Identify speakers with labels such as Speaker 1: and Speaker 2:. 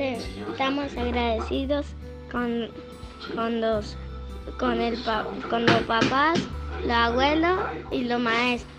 Speaker 1: estamos agradecidos con, con, los, con, el, con los papás, los abuelos y los maestros.